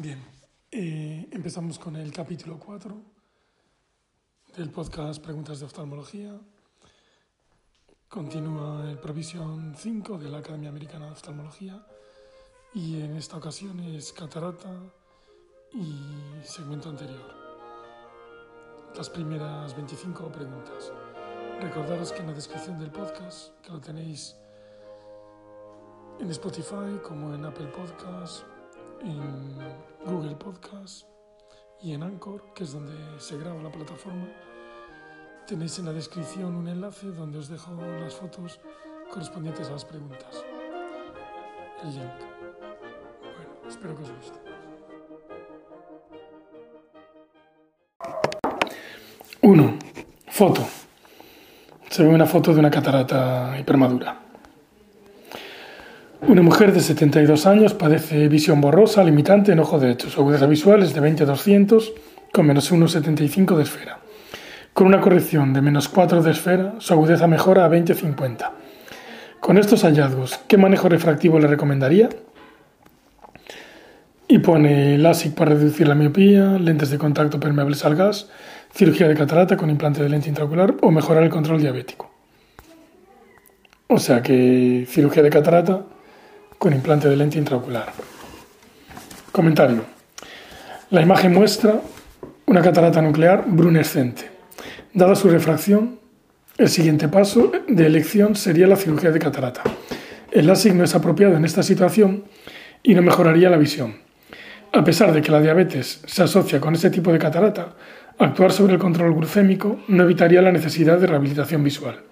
Bien, eh, empezamos con el capítulo 4 del podcast Preguntas de Oftalmología. Continúa el Provisión 5 de la Academia Americana de Oftalmología y en esta ocasión es catarata y segmento anterior. Las primeras 25 preguntas. Recordaros que en la descripción del podcast, que lo tenéis en Spotify como en Apple Podcasts, en Google Podcast y en Anchor, que es donde se graba la plataforma. Tenéis en la descripción un enlace donde os dejo las fotos correspondientes a las preguntas. El link. Bueno, espero que os guste. 1. Foto. Se ve una foto de una catarata hipermadura. Una mujer de 72 años padece visión borrosa limitante en ojo derecho. Su agudeza visual es de 20-200 con menos 1,75 de esfera. Con una corrección de menos 4 de esfera, su agudeza mejora a 20-50. Con estos hallazgos, ¿qué manejo refractivo le recomendaría? Y pone LASIK para reducir la miopía, lentes de contacto permeables al gas, cirugía de catarata con implante de lente intraocular o mejorar el control diabético. O sea que cirugía de catarata con implante de lente intraocular. Comentario. La imagen muestra una catarata nuclear brunescente. Dada su refracción, el siguiente paso de elección sería la cirugía de catarata. El LASIK no es apropiado en esta situación y no mejoraría la visión. A pesar de que la diabetes se asocia con este tipo de catarata, actuar sobre el control glucémico no evitaría la necesidad de rehabilitación visual.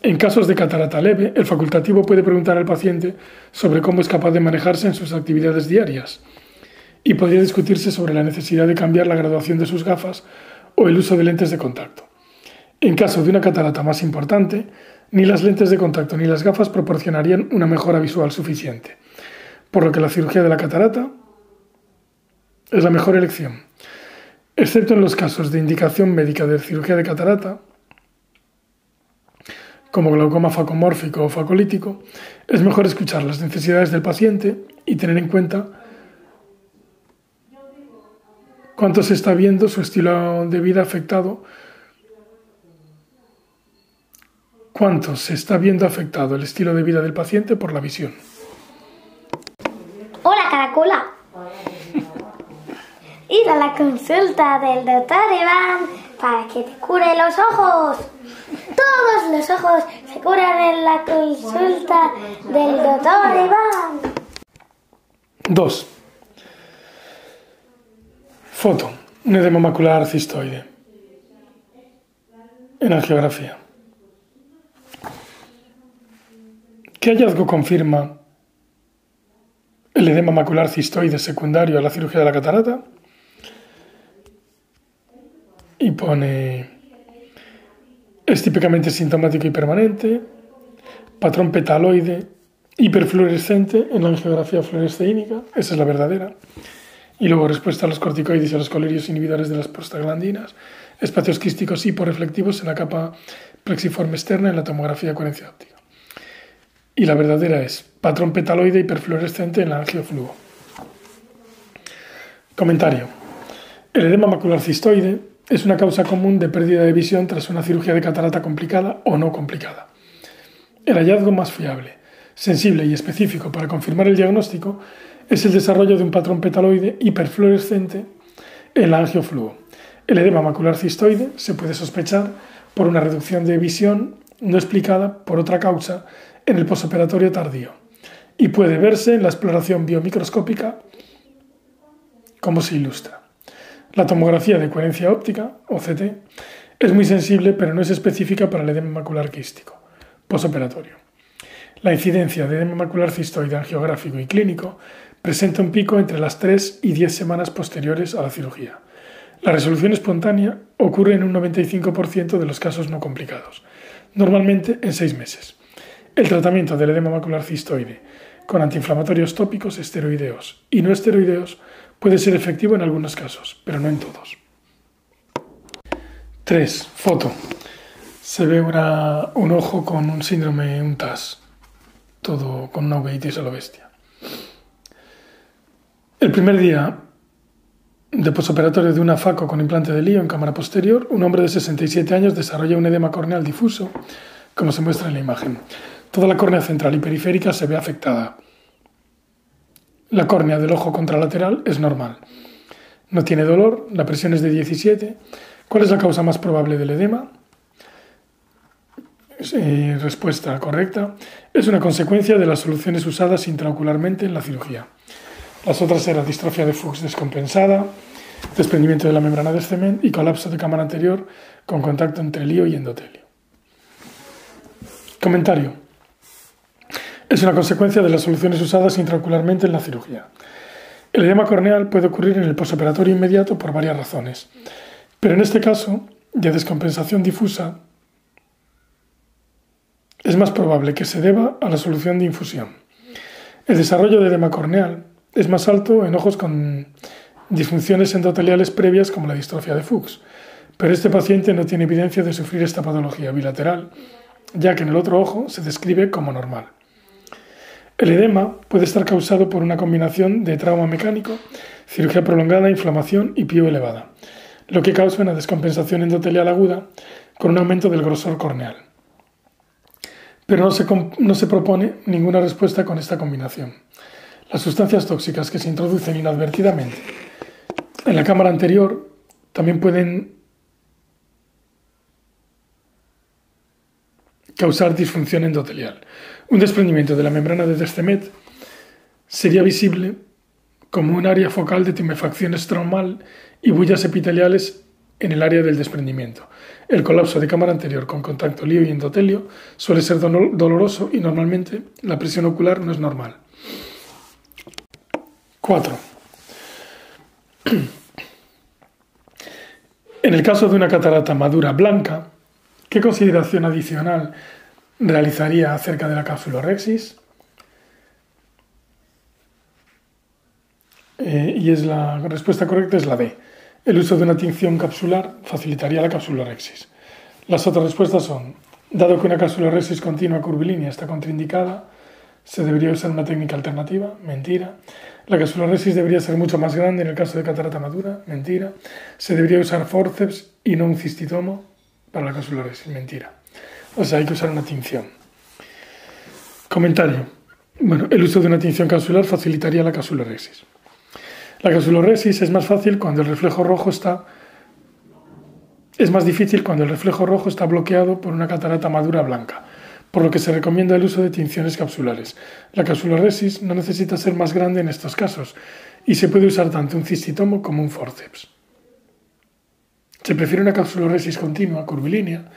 En casos de catarata leve, el facultativo puede preguntar al paciente sobre cómo es capaz de manejarse en sus actividades diarias y podría discutirse sobre la necesidad de cambiar la graduación de sus gafas o el uso de lentes de contacto. En caso de una catarata más importante, ni las lentes de contacto ni las gafas proporcionarían una mejora visual suficiente, por lo que la cirugía de la catarata es la mejor elección. Excepto en los casos de indicación médica de cirugía de catarata, como glaucoma facomórfico o facolítico, es mejor escuchar las necesidades del paciente y tener en cuenta cuánto se está viendo su estilo de vida afectado, cuánto se está viendo afectado el estilo de vida del paciente por la visión. Hola, caracola. Ir a la consulta del doctor Iván para que te cure los ojos. Todos los ojos se curan en la consulta del doctor Iván. 2. Foto. Un edema macular cistoide. En angiografía. ¿Qué hallazgo confirma el edema macular cistoide secundario a la cirugía de la catarata? Y pone es típicamente sintomático y permanente, patrón petaloide, hiperfluorescente en la angiografía fluoresceínica, esa es la verdadera. Y luego respuesta a los corticoides y a los colirios inhibidores de las prostaglandinas, espacios quísticos hiporeflectivos en la capa plexiforme externa en la tomografía de coherencia óptica. Y la verdadera es patrón petaloide hiperfluorescente en la angiofluo. Comentario. El edema macular cistoide es una causa común de pérdida de visión tras una cirugía de catarata complicada o no complicada. El hallazgo más fiable, sensible y específico para confirmar el diagnóstico es el desarrollo de un patrón petaloide hiperfluorescente en la angiofluo. El edema macular cistoide se puede sospechar por una reducción de visión no explicada por otra causa en el posoperatorio tardío y puede verse en la exploración biomicroscópica como se ilustra. La tomografía de coherencia óptica, OCT, es muy sensible pero no es específica para el edema macular quístico, posoperatorio. La incidencia de edema macular cistoide angiográfico y clínico presenta un pico entre las 3 y 10 semanas posteriores a la cirugía. La resolución espontánea ocurre en un 95% de los casos no complicados, normalmente en 6 meses. El tratamiento del edema macular cistoide con antiinflamatorios tópicos esteroideos y no esteroideos Puede ser efectivo en algunos casos, pero no en todos. 3. Foto. Se ve un ojo con un síndrome, un TAS, todo con una uveitis a bestia. El primer día de posoperatorio de una FACO con implante de lío en cámara posterior, un hombre de 67 años desarrolla un edema corneal difuso, como se muestra en la imagen. Toda la córnea central y periférica se ve afectada. La córnea del ojo contralateral es normal. No tiene dolor, la presión es de 17. ¿Cuál es la causa más probable del edema? Eh, respuesta correcta. Es una consecuencia de las soluciones usadas intraocularmente en la cirugía. Las otras eran distrofia de Fuchs descompensada, desprendimiento de la membrana de cemento y colapso de cámara anterior con contacto entre lío y endotelio. Comentario. Es una consecuencia de las soluciones usadas intraocularmente en la cirugía. El edema corneal puede ocurrir en el posoperatorio inmediato por varias razones, pero en este caso, de descompensación difusa, es más probable que se deba a la solución de infusión. El desarrollo de edema corneal es más alto en ojos con disfunciones endoteliales previas como la distrofia de Fuchs, pero este paciente no tiene evidencia de sufrir esta patología bilateral, ya que en el otro ojo se describe como normal. El edema puede estar causado por una combinación de trauma mecánico, cirugía prolongada, inflamación y pío elevada, lo que causa una descompensación endotelial aguda con un aumento del grosor corneal. Pero no se, no se propone ninguna respuesta con esta combinación. Las sustancias tóxicas que se introducen inadvertidamente en la cámara anterior también pueden causar disfunción endotelial. Un desprendimiento de la membrana de Descemet sería visible como un área focal de tumefacción estromal y bullas epiteliales en el área del desprendimiento. El colapso de cámara anterior con contacto lío y endotelio suele ser doloroso y normalmente la presión ocular no es normal. 4. En el caso de una catarata madura blanca, ¿qué consideración adicional realizaría acerca de la capsulorexis? Eh, y es la respuesta correcta es la D. El uso de una tinción capsular facilitaría la capsulorexis. Las otras respuestas son, dado que una capsulorexis continua curvilínea está contraindicada, se debería usar una técnica alternativa, mentira. La capsuloresis debería ser mucho más grande en el caso de catarata madura, mentira. Se debería usar forceps y no un cistitomo para la capsuloresis, mentira. O sea, hay que usar una tinción. Comentario. Bueno, el uso de una tinción capsular facilitaría la capsuloresis. La capsuloresis es más fácil cuando el reflejo rojo está es más difícil cuando el reflejo rojo está bloqueado por una catarata madura blanca por lo que se recomienda el uso de tinciones capsulares. La capsuloresis no necesita ser más grande en estos casos y se puede usar tanto un cistitomo como un forceps. Se prefiere una capsuloresis continua, curvilínea,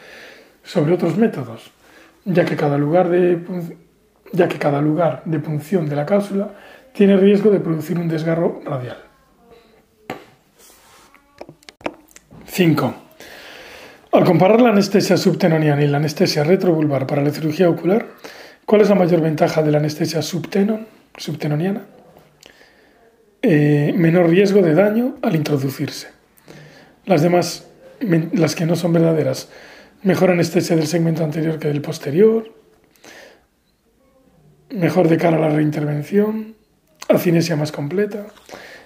sobre otros métodos, ya que cada lugar de, ya que cada lugar de punción de la cápsula tiene riesgo de producir un desgarro radial. 5. Al comparar la anestesia subtenoniana y la anestesia retrovulvar para la cirugía ocular, ¿cuál es la mayor ventaja de la anestesia subtenon, subtenoniana? Eh, menor riesgo de daño al introducirse. Las demás, las que no son verdaderas, mejor anestesia del segmento anterior que del posterior, mejor de cara a la reintervención, acinesia más completa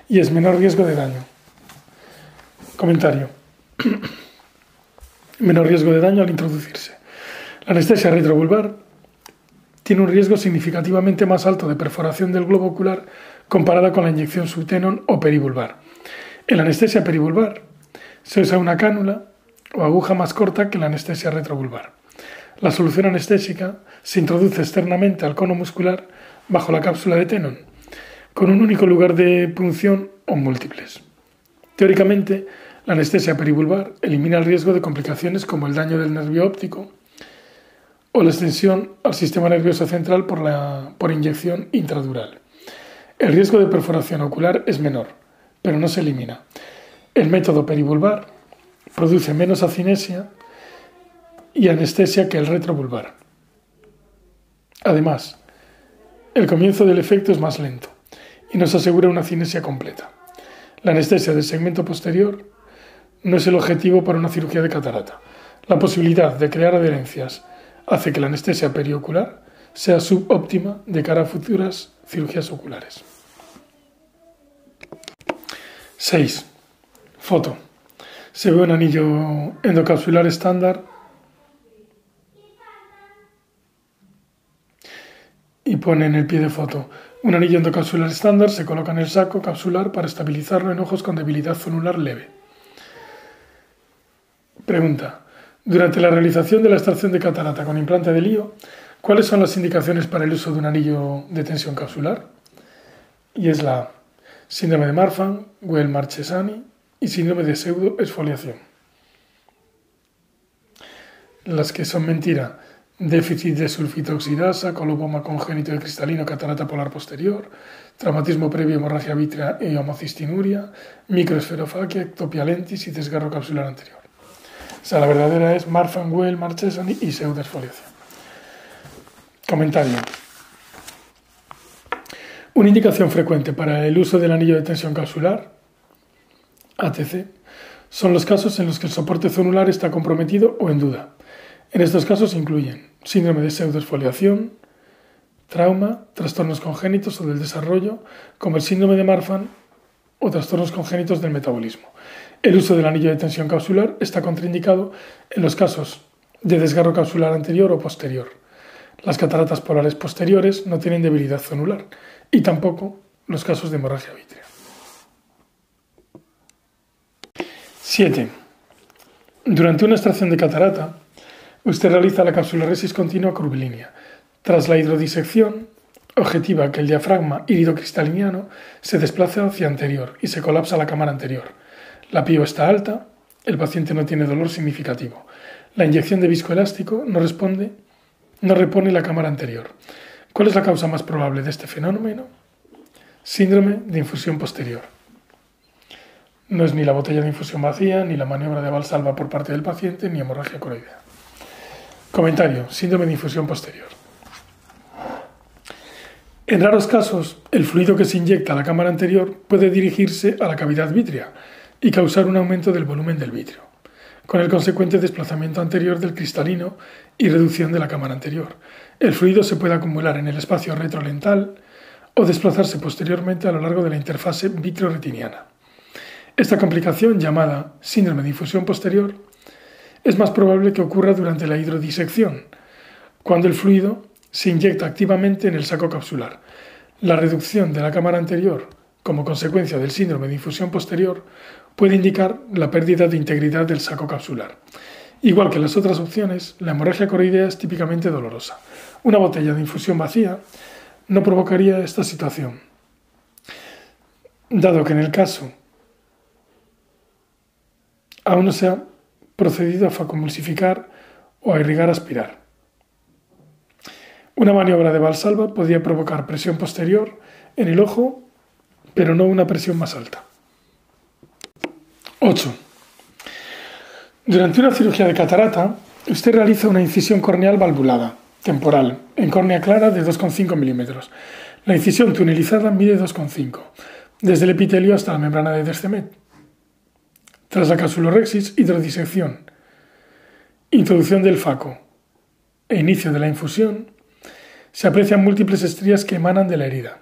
y es menor riesgo de daño. Comentario menor riesgo de daño al introducirse. La anestesia retrovulvar tiene un riesgo significativamente más alto de perforación del globo ocular comparada con la inyección subtenon o perivulvar. En la anestesia perivulvar se usa una cánula o aguja más corta que la anestesia retrovulvar. La solución anestésica se introduce externamente al cono muscular bajo la cápsula de tenon, con un único lugar de punción o múltiples. Teóricamente, la anestesia perivulvar elimina el riesgo de complicaciones como el daño del nervio óptico o la extensión al sistema nervioso central por, la, por inyección intradural. El riesgo de perforación ocular es menor, pero no se elimina. El método perivulvar produce menos acinesia y anestesia que el retrovulvar. Además, el comienzo del efecto es más lento y nos asegura una cinesia completa. La anestesia del segmento posterior no es el objetivo para una cirugía de catarata. La posibilidad de crear adherencias hace que la anestesia periocular sea subóptima de cara a futuras cirugías oculares. 6. Foto. Se ve un anillo endocapsular estándar y pone en el pie de foto. Un anillo endocapsular estándar se coloca en el saco capsular para estabilizarlo en ojos con debilidad zonular leve. Pregunta. Durante la realización de la extracción de catarata con implante de lío, ¿cuáles son las indicaciones para el uso de un anillo de tensión capsular? Y es la síndrome de Marfan, Well-Marchesani y síndrome de pseudoexfoliación. Las que son mentira déficit de sulfitoxidasa, coloboma congénito de cristalino, catarata polar posterior, traumatismo previo, hemorragia vítrea y homocistinuria, microesferofaquia, ectopia lentis y desgarro capsular anterior. O sea, la verdadera es Marfan-Well, Marchesani y pseudoexfoliación. Comentario. Una indicación frecuente para el uso del anillo de tensión capsular, ATC, son los casos en los que el soporte zonular está comprometido o en duda en estos casos incluyen síndrome de pseudoesfoliación, trauma, trastornos congénitos o del desarrollo, como el síndrome de Marfan o trastornos congénitos del metabolismo. El uso del anillo de tensión capsular está contraindicado en los casos de desgarro capsular anterior o posterior. Las cataratas polares posteriores no tienen debilidad zonular y tampoco los casos de hemorragia vítrea. 7. Durante una extracción de catarata, Usted realiza la capsuloresis continua curvilínea. Tras la hidrodisección, objetiva que el diafragma iridocristaliniano se desplaza hacia anterior y se colapsa la cámara anterior. La pio está alta, el paciente no tiene dolor significativo. La inyección de viscoelástico no responde, no repone la cámara anterior. ¿Cuál es la causa más probable de este fenómeno? Síndrome de infusión posterior. No es ni la botella de infusión vacía, ni la maniobra de valsalva por parte del paciente, ni hemorragia coroidea. Comentario. Síndrome de infusión posterior. En raros casos, el fluido que se inyecta a la cámara anterior puede dirigirse a la cavidad vítrea y causar un aumento del volumen del vitrio, con el consecuente desplazamiento anterior del cristalino y reducción de la cámara anterior. El fluido se puede acumular en el espacio retrolental o desplazarse posteriormente a lo largo de la interfase vitrio-retiniana. Esta complicación, llamada síndrome de infusión posterior, es más probable que ocurra durante la hidrodisección, cuando el fluido se inyecta activamente en el saco capsular. La reducción de la cámara anterior como consecuencia del síndrome de infusión posterior puede indicar la pérdida de integridad del saco capsular. Igual que las otras opciones, la hemorragia coroidea es típicamente dolorosa. Una botella de infusión vacía no provocaría esta situación, dado que en el caso aún no se ha procedido a facomulsificar o a irrigar aspirar. Una maniobra de valsalva podría provocar presión posterior en el ojo, pero no una presión más alta. 8. Durante una cirugía de catarata, usted realiza una incisión corneal valvulada, temporal, en córnea clara de 2,5 milímetros. La incisión tunelizada mide 2,5, desde el epitelio hasta la membrana de Descemet. Tras la capsulorexis, hidrodisección, introducción del faco e inicio de la infusión, se aprecian múltiples estrías que emanan de la herida.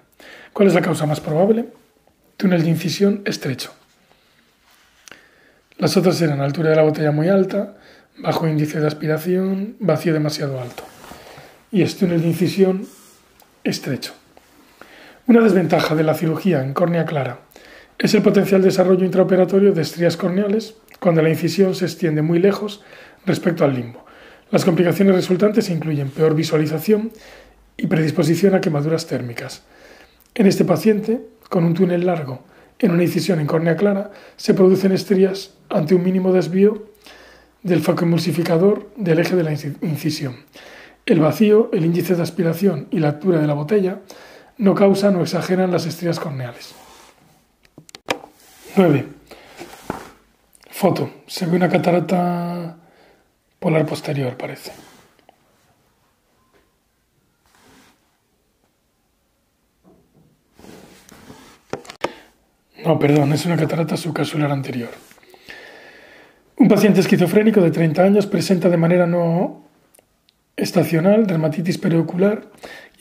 ¿Cuál es la causa más probable? Túnel de incisión estrecho. Las otras eran altura de la botella muy alta, bajo índice de aspiración, vacío demasiado alto. Y es túnel de incisión estrecho. Una desventaja de la cirugía en córnea clara es el potencial desarrollo intraoperatorio de estrías corneales cuando la incisión se extiende muy lejos respecto al limbo. Las complicaciones resultantes incluyen peor visualización y predisposición a quemaduras térmicas. En este paciente, con un túnel largo en una incisión en córnea clara, se producen estrías ante un mínimo desvío del emulsificador del eje de la incisión. El vacío, el índice de aspiración y la altura de la botella no causan o exageran las estrías corneales. 9. Foto. Se ve una catarata polar posterior, parece. No, perdón, es una catarata subcapsular anterior. Un paciente esquizofrénico de 30 años presenta de manera no estacional dermatitis periocular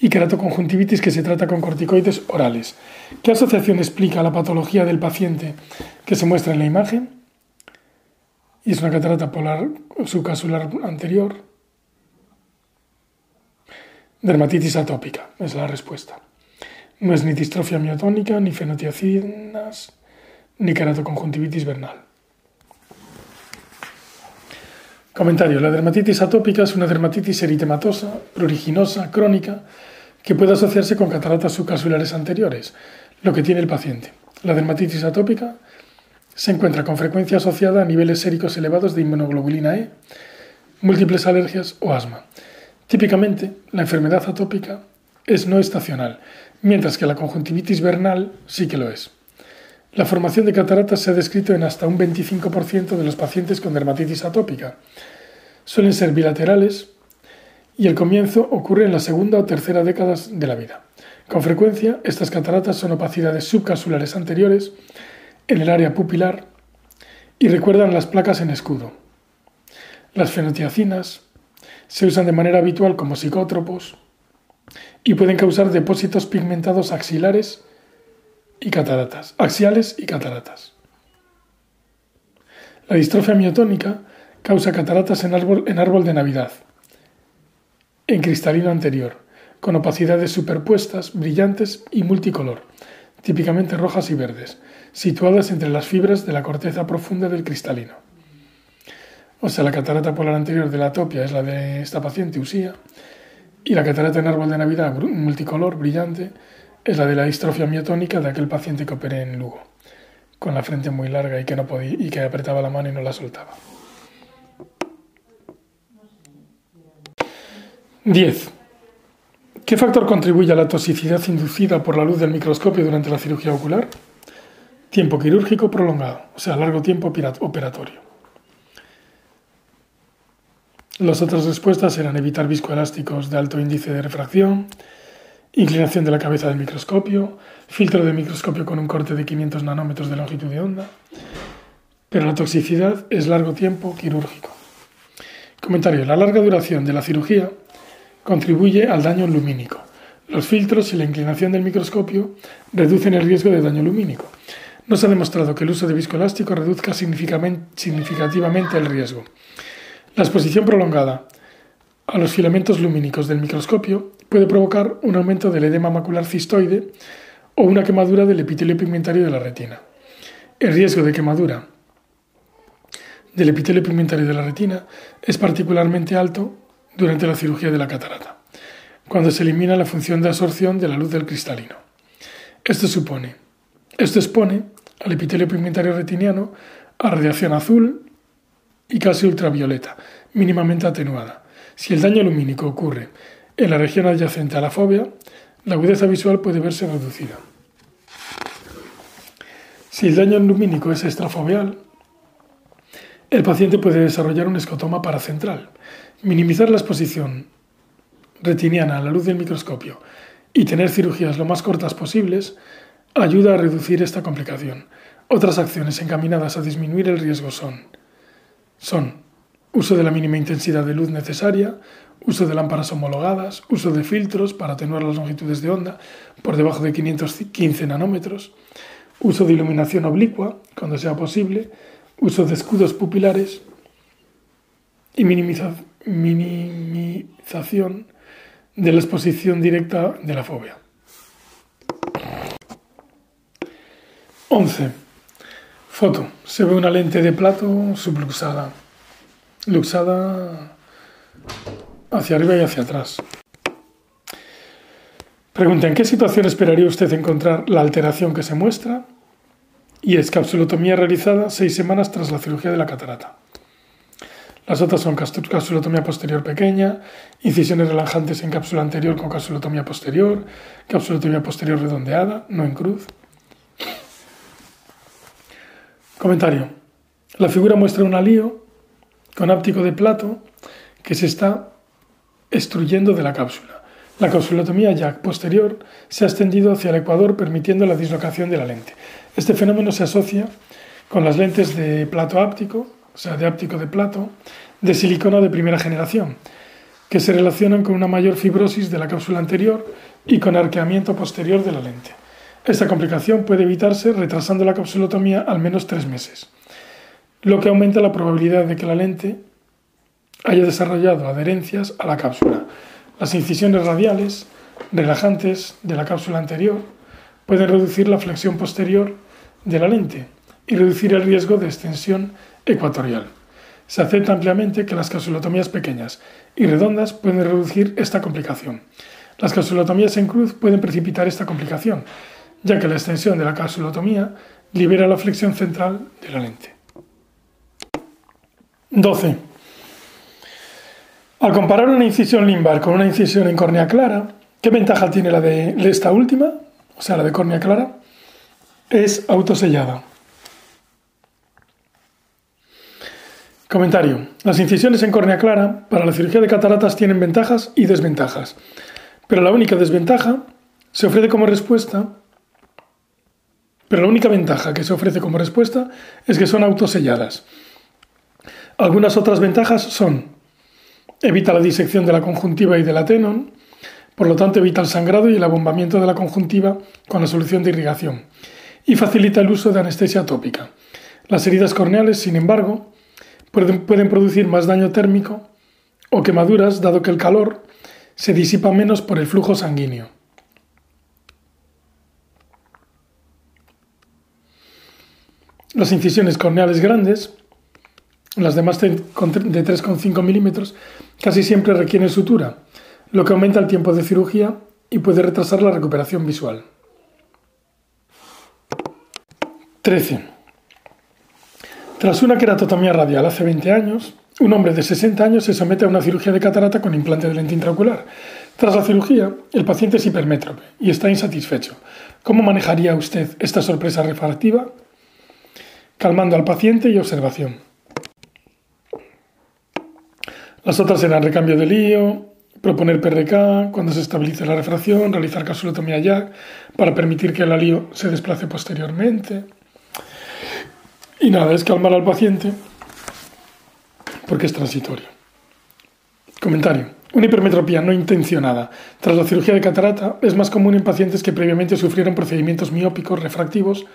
y queratoconjuntivitis que se trata con corticoides orales. ¿Qué asociación explica la patología del paciente que se muestra en la imagen? Y es una catarata polar subcasular anterior. Dermatitis atópica es la respuesta. No es ni distrofia miotónica, ni fenotiacinas, ni queratoconjuntivitis vernal. Comentario. La dermatitis atópica es una dermatitis eritematosa, pruriginosa, crónica, que puede asociarse con cataratas subcasulares anteriores, lo que tiene el paciente. La dermatitis atópica se encuentra con frecuencia asociada a niveles séricos elevados de inmunoglobulina E, múltiples alergias o asma. Típicamente, la enfermedad atópica es no estacional, mientras que la conjuntivitis vernal sí que lo es. La formación de cataratas se ha descrito en hasta un 25% de los pacientes con dermatitis atópica. Suelen ser bilaterales y el comienzo ocurre en la segunda o tercera década de la vida. Con frecuencia, estas cataratas son opacidades subcasulares anteriores en el área pupilar y recuerdan las placas en escudo. Las fenotiacinas se usan de manera habitual como psicótropos y pueden causar depósitos pigmentados axilares y cataratas, axiales y cataratas. La distrofia miotónica causa cataratas en árbol, en árbol de Navidad, en cristalino anterior, con opacidades superpuestas, brillantes y multicolor, típicamente rojas y verdes, situadas entre las fibras de la corteza profunda del cristalino. O sea, la catarata polar anterior de la atopia es la de esta paciente, Usía, y la catarata en árbol de Navidad multicolor, brillante, es la de la distrofia miotónica de aquel paciente que operé en Lugo, con la frente muy larga y que, no podía, y que apretaba la mano y no la soltaba. 10. ¿Qué factor contribuye a la toxicidad inducida por la luz del microscopio durante la cirugía ocular? Tiempo quirúrgico prolongado, o sea, largo tiempo operatorio. Las otras respuestas eran evitar viscoelásticos de alto índice de refracción, inclinación de la cabeza del microscopio, filtro de microscopio con un corte de 500 nanómetros de longitud de onda, pero la toxicidad es largo tiempo quirúrgico. Comentario. La larga duración de la cirugía contribuye al daño lumínico. Los filtros y la inclinación del microscopio reducen el riesgo de daño lumínico. No se ha demostrado que el uso de viscoelástico reduzca significativamente el riesgo. La exposición prolongada a los filamentos lumínicos del microscopio puede provocar un aumento del edema macular cistoide o una quemadura del epitelio pigmentario de la retina. El riesgo de quemadura del epitelio pigmentario de la retina es particularmente alto durante la cirugía de la catarata, cuando se elimina la función de absorción de la luz del cristalino. Esto supone, esto expone al epitelio pigmentario retiniano a radiación azul y casi ultravioleta, mínimamente atenuada. Si el daño lumínico ocurre en la región adyacente a la fobia, la agudeza visual puede verse reducida. Si el daño lumínico es extrafoveal, el paciente puede desarrollar un escotoma paracentral, Minimizar la exposición retiniana a la luz del microscopio y tener cirugías lo más cortas posibles ayuda a reducir esta complicación. Otras acciones encaminadas a disminuir el riesgo son, son uso de la mínima intensidad de luz necesaria, uso de lámparas homologadas, uso de filtros para atenuar las longitudes de onda por debajo de 515 nanómetros, uso de iluminación oblicua cuando sea posible, uso de escudos pupilares y minimización de la exposición directa de la fobia. 11. Foto. Se ve una lente de plato subluxada. Luxada hacia arriba y hacia atrás. Pregunta, ¿en qué situación esperaría usted encontrar la alteración que se muestra? Y es capsulotomía realizada seis semanas tras la cirugía de la catarata. Las otras son capsulotomía posterior pequeña, incisiones relajantes en cápsula anterior con capsulotomía posterior, capsulotomía posterior redondeada, no en cruz. Comentario. La figura muestra un alío con áptico de plato que se está extruyendo de la cápsula. La capsulotomía ya posterior se ha extendido hacia el ecuador permitiendo la dislocación de la lente. Este fenómeno se asocia con las lentes de plato áptico o sea, de áptico de plato, de silicona de primera generación, que se relacionan con una mayor fibrosis de la cápsula anterior y con arqueamiento posterior de la lente. Esta complicación puede evitarse retrasando la capsulotomía al menos tres meses, lo que aumenta la probabilidad de que la lente haya desarrollado adherencias a la cápsula. Las incisiones radiales, relajantes de la cápsula anterior, pueden reducir la flexión posterior de la lente y reducir el riesgo de extensión ecuatorial. Se acepta ampliamente que las capsulotomías pequeñas y redondas pueden reducir esta complicación. Las capsulotomías en cruz pueden precipitar esta complicación, ya que la extensión de la capsulotomía libera la flexión central de la lente. 12. Al comparar una incisión limbar con una incisión en córnea clara, ¿qué ventaja tiene la de esta última, o sea, la de córnea clara? Es autosellada. Comentario. Las incisiones en córnea clara para la cirugía de cataratas tienen ventajas y desventajas, pero la única desventaja se ofrece como respuesta pero la única ventaja que se ofrece como respuesta es que son autoselladas. Algunas otras ventajas son evita la disección de la conjuntiva y del atenon, por lo tanto evita el sangrado y el abombamiento de la conjuntiva con la solución de irrigación, y facilita el uso de anestesia tópica. Las heridas corneales, sin embargo, pueden, producir más daño térmico o quemaduras dado que el calor se disipa menos por el flujo sanguíneo. Las incisiones corneales grandes, las de más de 3,5 milímetros, casi siempre requieren sutura, lo que aumenta el tiempo de cirugía y puede retrasar la recuperación visual. 13. Tras una queratotomía radial hace 20 años, un hombre de 60 años se somete a una cirugía de catarata con implante de lente intraocular. Tras la cirugía, el paciente es hipermétrope y está insatisfecho. ¿Cómo manejaría usted esta sorpresa refractiva? calmando al paciente y observación. Las otras serán recambio de lío, proponer PRK cuando se estabilice la refracción, realizar capsulotomía YAC para permitir que el alío se desplace posteriormente. Y nada, es calmar al paciente porque es transitorio. Comentario. Una hipermetropía no intencionada tras la cirugía de catarata es más común en pacientes que previamente sufrieron procedimientos miópicos refractivos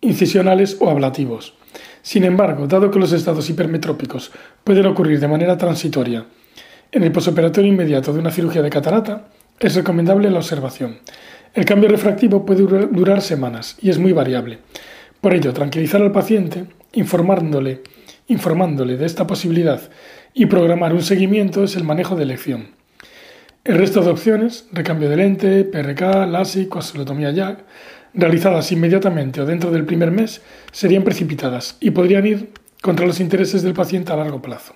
incisionales o ablativos. Sin embargo, dado que los estados hipermetrópicos pueden ocurrir de manera transitoria en el posoperatorio inmediato de una cirugía de catarata, es recomendable la observación. El cambio refractivo puede durar semanas y es muy variable. Por ello, tranquilizar al paciente, informándole, informándole de esta posibilidad y programar un seguimiento es el manejo de elección. El resto de opciones, recambio de lente, PRK, LASIK, osteotomía YAG, realizadas inmediatamente o dentro del primer mes serían precipitadas y podrían ir contra los intereses del paciente a largo plazo.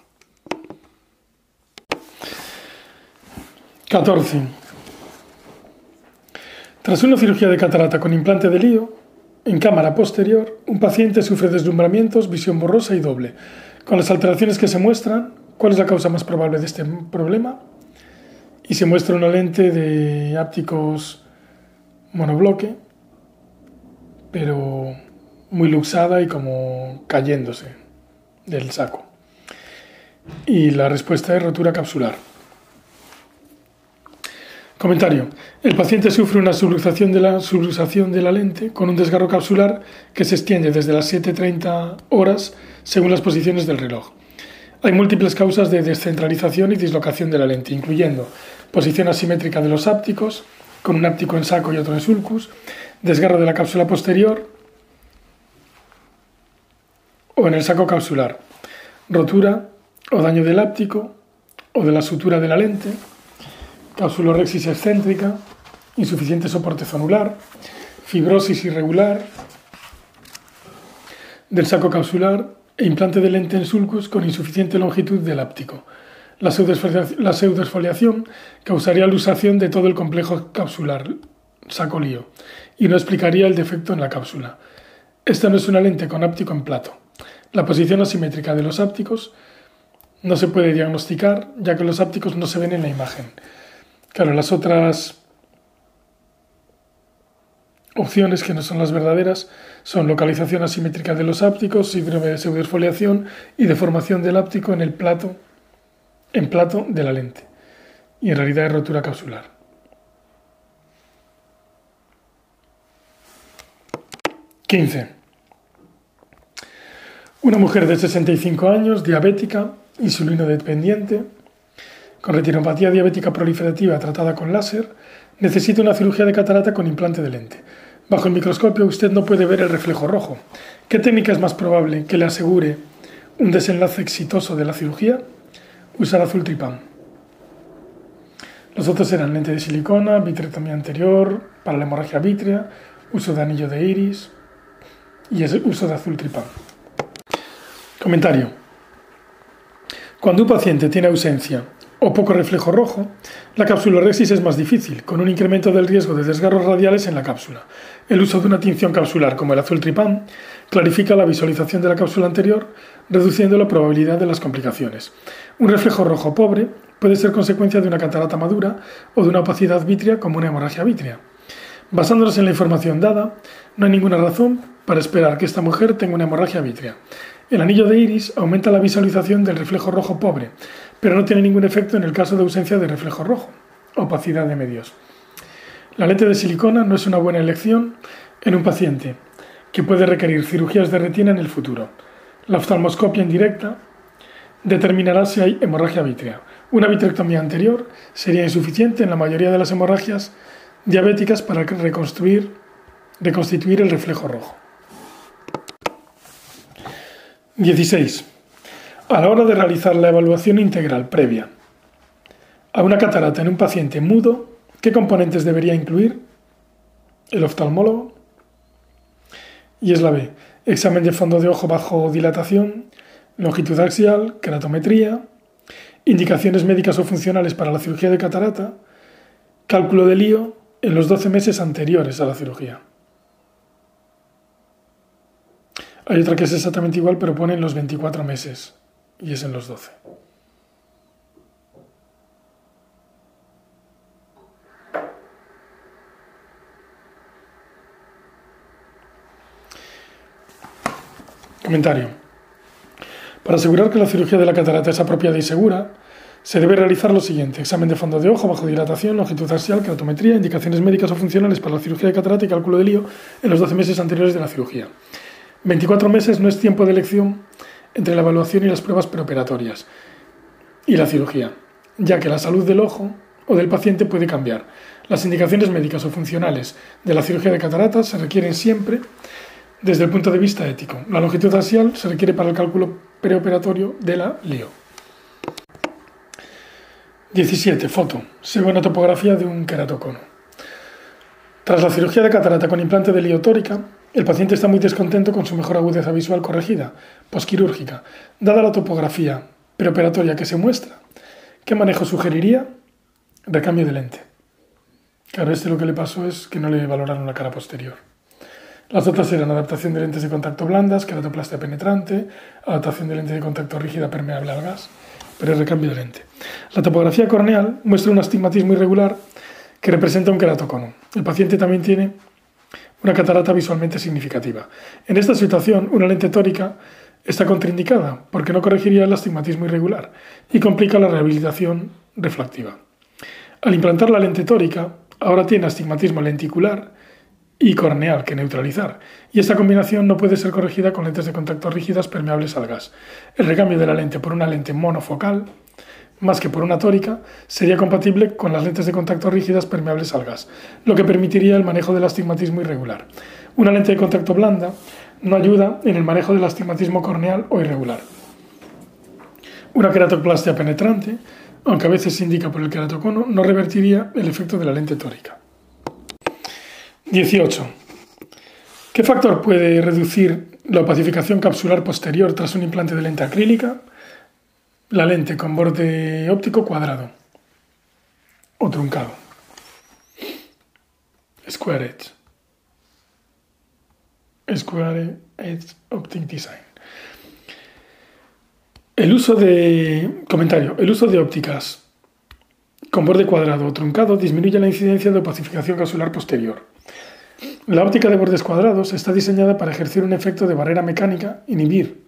14. Tras una cirugía de catarata con implante de lío, en cámara posterior, un paciente sufre deslumbramientos, visión borrosa y doble. Con las alteraciones que se muestran, ¿cuál es la causa más probable de este problema? Y se muestra una lente de ápticos monobloque, pero muy luxada y como cayéndose del saco. Y la respuesta es rotura capsular. Comentario. El paciente sufre una subluxación de la, de la lente con un desgarro capsular que se extiende desde las 7.30 horas según las posiciones del reloj. Hay múltiples causas de descentralización y dislocación de la lente, incluyendo posición asimétrica de los ápticos, con un áptico en saco y otro en sulcus, desgarro de la cápsula posterior o en el saco capsular, rotura o daño del áptico o de la sutura de la lente, capsulorexis excéntrica, insuficiente soporte zonular, fibrosis irregular del saco capsular e implante de lente en sulcus con insuficiente longitud del áptico. La pseudoesfoliación causaría lusación de todo el complejo capsular, saco lío, y no explicaría el defecto en la cápsula. Esta no es una lente con áptico en plato. La posición asimétrica de los ápticos no se puede diagnosticar ya que los ápticos no se ven en la imagen. Claro, las otras opciones que no son las verdaderas son localización asimétrica de los ápticos, síndrome de pseudoesfoliación y deformación del áptico en el plato en plato de la lente y en realidad es rotura capsular. ¿15? Una mujer de 65 años, diabética, insulino dependiente, con retinopatía diabética proliferativa tratada con láser, necesita una cirugía de catarata con implante de lente. Bajo el microscopio usted no puede ver el reflejo rojo. ¿Qué técnica es más probable que le asegure un desenlace exitoso de la cirugía? Usar azul tripán. Los otros eran lente de silicona, vitrectomía anterior, para la hemorragia vítrea, uso de anillo de iris y uso de azul tripán. Comentario. Cuando un paciente tiene ausencia o poco reflejo rojo, la capsulorexis es más difícil, con un incremento del riesgo de desgarros radiales en la cápsula. El uso de una tinción capsular como el azul tripán clarifica la visualización de la cápsula anterior, reduciendo la probabilidad de las complicaciones. Un reflejo rojo pobre puede ser consecuencia de una catarata madura o de una opacidad vítrea como una hemorragia vítrea. Basándonos en la información dada, no hay ninguna razón para esperar que esta mujer tenga una hemorragia vítrea. El anillo de iris aumenta la visualización del reflejo rojo pobre, pero no tiene ningún efecto en el caso de ausencia de reflejo rojo, opacidad de medios. La lente de silicona no es una buena elección en un paciente que puede requerir cirugías de retina en el futuro. La oftalmoscopia indirecta determinará si hay hemorragia vítrea. Una vitrectomía anterior sería insuficiente en la mayoría de las hemorragias diabéticas para reconstruir, reconstituir el reflejo rojo. 16. A la hora de realizar la evaluación integral previa a una catarata en un paciente mudo, ¿qué componentes debería incluir el oftalmólogo? Y es la B. Examen de fondo de ojo bajo dilatación, longitud axial, keratometría, indicaciones médicas o funcionales para la cirugía de catarata, cálculo de lío en los 12 meses anteriores a la cirugía. Hay otra que es exactamente igual, pero pone en los 24 meses y es en los 12. Comentario. Para asegurar que la cirugía de la catarata es apropiada y segura, se debe realizar lo siguiente: examen de fondo de ojo bajo dilatación, longitud axial, keratometría, indicaciones médicas o funcionales para la cirugía de catarata y cálculo de lío en los 12 meses anteriores de la cirugía. 24 meses no es tiempo de elección entre la evaluación y las pruebas preoperatorias y la cirugía, ya que la salud del ojo o del paciente puede cambiar. Las indicaciones médicas o funcionales de la cirugía de cataratas se requieren siempre desde el punto de vista ético. La longitud axial se requiere para el cálculo preoperatorio de la LIO. 17. Foto. Según una topografía de un queratocono. Tras la cirugía de catarata con implante de liotórica, el paciente está muy descontento con su mejor agudeza visual corregida, posquirúrgica, dada la topografía preoperatoria que se muestra. ¿Qué manejo sugeriría? Recambio de lente. Claro, este lo que le pasó es que no le valoraron la cara posterior. Las otras eran adaptación de lentes de contacto blandas, queratoplastia penetrante, adaptación de lente de contacto rígida permeable al gas, pero es recambio de lente. La topografía corneal muestra un astigmatismo irregular que representa un queratocono. El paciente también tiene una catarata visualmente significativa. En esta situación, una lente tórica está contraindicada porque no corregiría el astigmatismo irregular y complica la rehabilitación refractiva. Al implantar la lente tórica, ahora tiene astigmatismo lenticular y corneal que neutralizar, y esta combinación no puede ser corregida con lentes de contacto rígidas permeables al gas. El recambio de la lente por una lente monofocal más que por una tórica, sería compatible con las lentes de contacto rígidas permeables al gas, lo que permitiría el manejo del astigmatismo irregular. Una lente de contacto blanda no ayuda en el manejo del astigmatismo corneal o irregular. Una queratoplastia penetrante, aunque a veces se indica por el queratocono, no revertiría el efecto de la lente tórica. 18. ¿Qué factor puede reducir la opacificación capsular posterior tras un implante de lente acrílica? La lente con borde óptico cuadrado o truncado. Square Edge. Square Edge Optic Design. El uso de. Comentario. El uso de ópticas con borde cuadrado o truncado disminuye la incidencia de opacificación capsular posterior. La óptica de bordes cuadrados está diseñada para ejercer un efecto de barrera mecánica, inhibir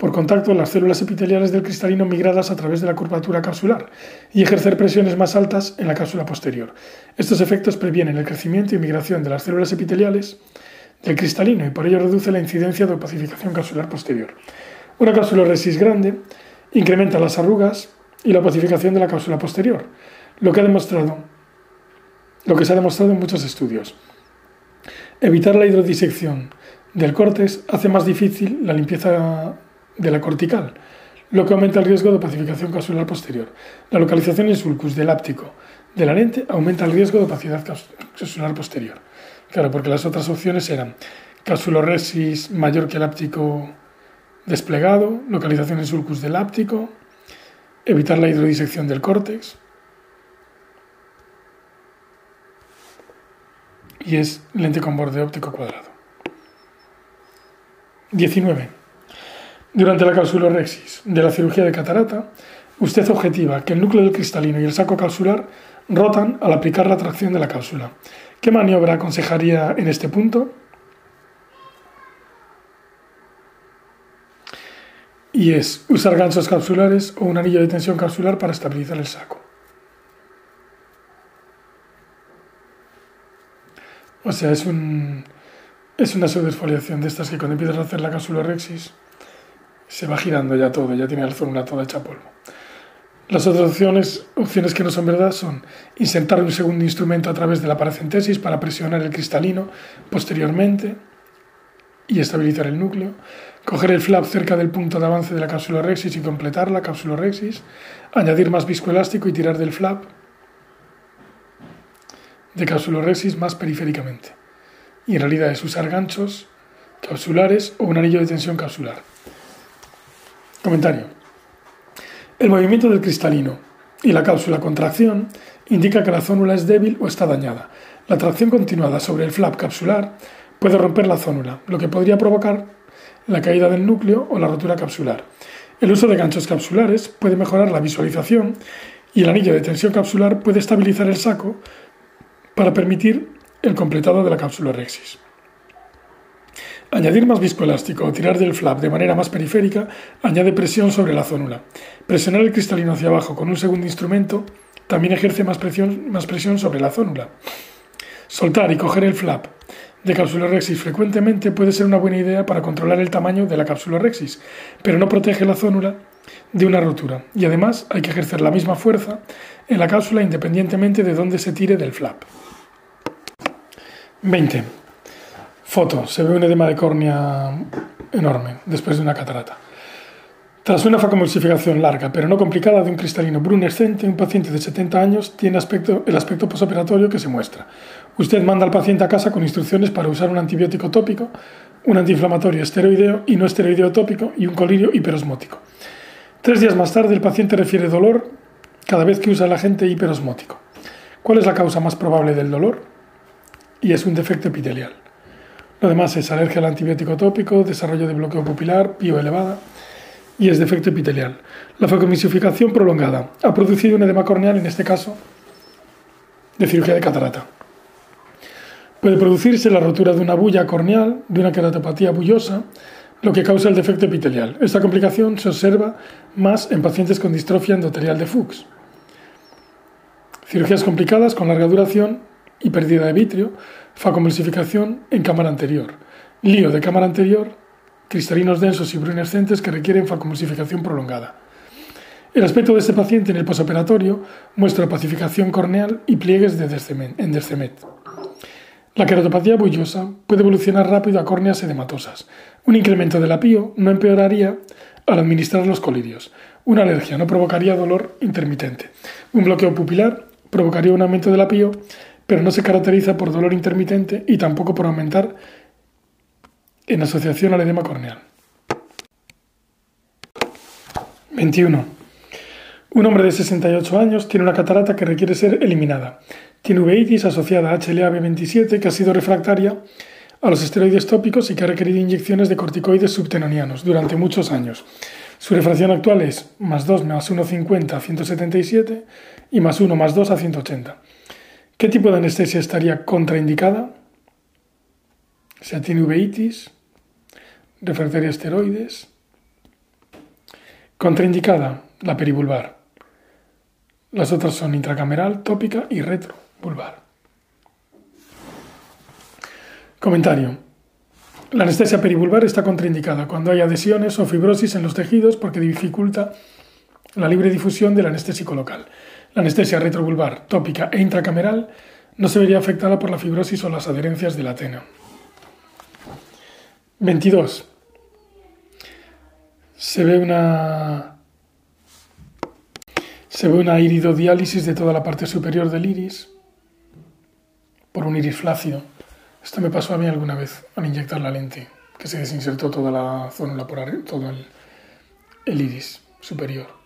por contacto las células epiteliales del cristalino migradas a través de la curvatura capsular y ejercer presiones más altas en la cápsula posterior. Estos efectos previenen el crecimiento y migración de las células epiteliales del cristalino y por ello reduce la incidencia de opacificación capsular posterior. Una capsuloresis grande incrementa las arrugas y la opacificación de la cápsula posterior, lo que, ha demostrado, lo que se ha demostrado en muchos estudios. Evitar la hidrodisección del córtex hace más difícil la limpieza de la cortical, lo que aumenta el riesgo de opacificación capsular posterior. La localización en sulcus del áptico de la lente aumenta el riesgo de opacidad capsular posterior. Claro, porque las otras opciones eran capsuloresis mayor que el áptico desplegado, localización en sulcus del áptico, evitar la hidrodisección del córtex. Y es lente con borde óptico cuadrado. 19. Durante la calculorexis de la cirugía de catarata, usted objetiva que el núcleo del cristalino y el saco calcular rotan al aplicar la tracción de la cápsula. ¿Qué maniobra aconsejaría en este punto? Y es usar ganchos capsulares o un anillo de tensión capsular para estabilizar el saco. O sea, es, un, es una subdesfoliación de estas que cuando empiezas a hacer la calculorexis se va girando ya todo, ya tiene la zona toda hecha polvo. Las otras opciones, opciones que no son verdad son insertar un segundo instrumento a través de la paracentesis para presionar el cristalino posteriormente y estabilizar el núcleo, coger el flap cerca del punto de avance de la cápsula rexis y completar la cápsula rexis, añadir más viscoelástico y tirar del flap de cápsula rexis más periféricamente. Y en realidad es usar ganchos capsulares o un anillo de tensión capsular. Comentario. El movimiento del cristalino y la cápsula contracción indica que la zónula es débil o está dañada. La tracción continuada sobre el flap capsular puede romper la zónula, lo que podría provocar la caída del núcleo o la rotura capsular. El uso de ganchos capsulares puede mejorar la visualización y el anillo de tensión capsular puede estabilizar el saco para permitir el completado de la cápsula rexis. Añadir más viscoelástico o tirar del flap de manera más periférica añade presión sobre la zónula. Presionar el cristalino hacia abajo con un segundo instrumento también ejerce más presión, sobre la zónula. Soltar y coger el flap de cápsula rexis frecuentemente puede ser una buena idea para controlar el tamaño de la cápsula rexis, pero no protege la zónula de una rotura y además hay que ejercer la misma fuerza en la cápsula independientemente de dónde se tire del flap. 20. Foto. Se ve un edema de córnea enorme después de una catarata. Tras una facomulsificación larga, pero no complicada, de un cristalino brunescente, un paciente de 70 años tiene el aspecto posoperatorio que se muestra. Usted manda al paciente a casa con instrucciones para usar un antibiótico tópico, un antiinflamatorio esteroideo y no esteroideo tópico y un colirio hiperosmótico. Tres días más tarde, el paciente refiere dolor cada vez que usa el agente hiperosmótico. ¿Cuál es la causa más probable del dolor? Y es un defecto epitelial. Lo demás es alergia al antibiótico tópico, desarrollo de bloqueo pupilar, pio elevada y es defecto epitelial. La facomisificación prolongada ha producido un edema corneal, en este caso, de cirugía de catarata. Puede producirse la rotura de una bulla corneal, de una queratopatía bullosa, lo que causa el defecto epitelial. Esta complicación se observa más en pacientes con distrofia endotelial de Fuchs. Cirugías complicadas con larga duración y pérdida de vitrio, facomulsificación en cámara anterior, lío de cámara anterior, cristalinos densos y brunescentes que requieren facomulsificación prolongada. El aspecto de este paciente en el posoperatorio muestra pacificación corneal y pliegues de en descemet. La queratopatía bullosa puede evolucionar rápido a córneas edematosas. Un incremento del apío no empeoraría al administrar los colidios. Una alergia no provocaría dolor intermitente. Un bloqueo pupilar provocaría un aumento del apío pero no se caracteriza por dolor intermitente y tampoco por aumentar en asociación al edema corneal. 21. Un hombre de 68 años tiene una catarata que requiere ser eliminada. Tiene uveitis asociada a HLA-B27 que ha sido refractaria a los esteroides tópicos y que ha requerido inyecciones de corticoides subtenonianos durante muchos años. Su refracción actual es más 2 más 1,50 a 177 y más 1 más 2 a 180. ¿Qué tipo de anestesia estaría contraindicada? Se tiene uveitis, refractaria esteroides, Contraindicada, la perivulvar. Las otras son intracameral, tópica y retrovulvar. Comentario. La anestesia perivulvar está contraindicada cuando hay adhesiones o fibrosis en los tejidos porque dificulta la libre difusión del anestésico local. La anestesia retrovulvar, tópica e intracameral no se vería afectada por la fibrosis o las adherencias de la tena. 22. Se ve una se ve una iridodiálisis de toda la parte superior del iris por un iris flácido. Esto me pasó a mí alguna vez al inyectar la lente, que se desinsertó toda la zona por todo el, el iris superior.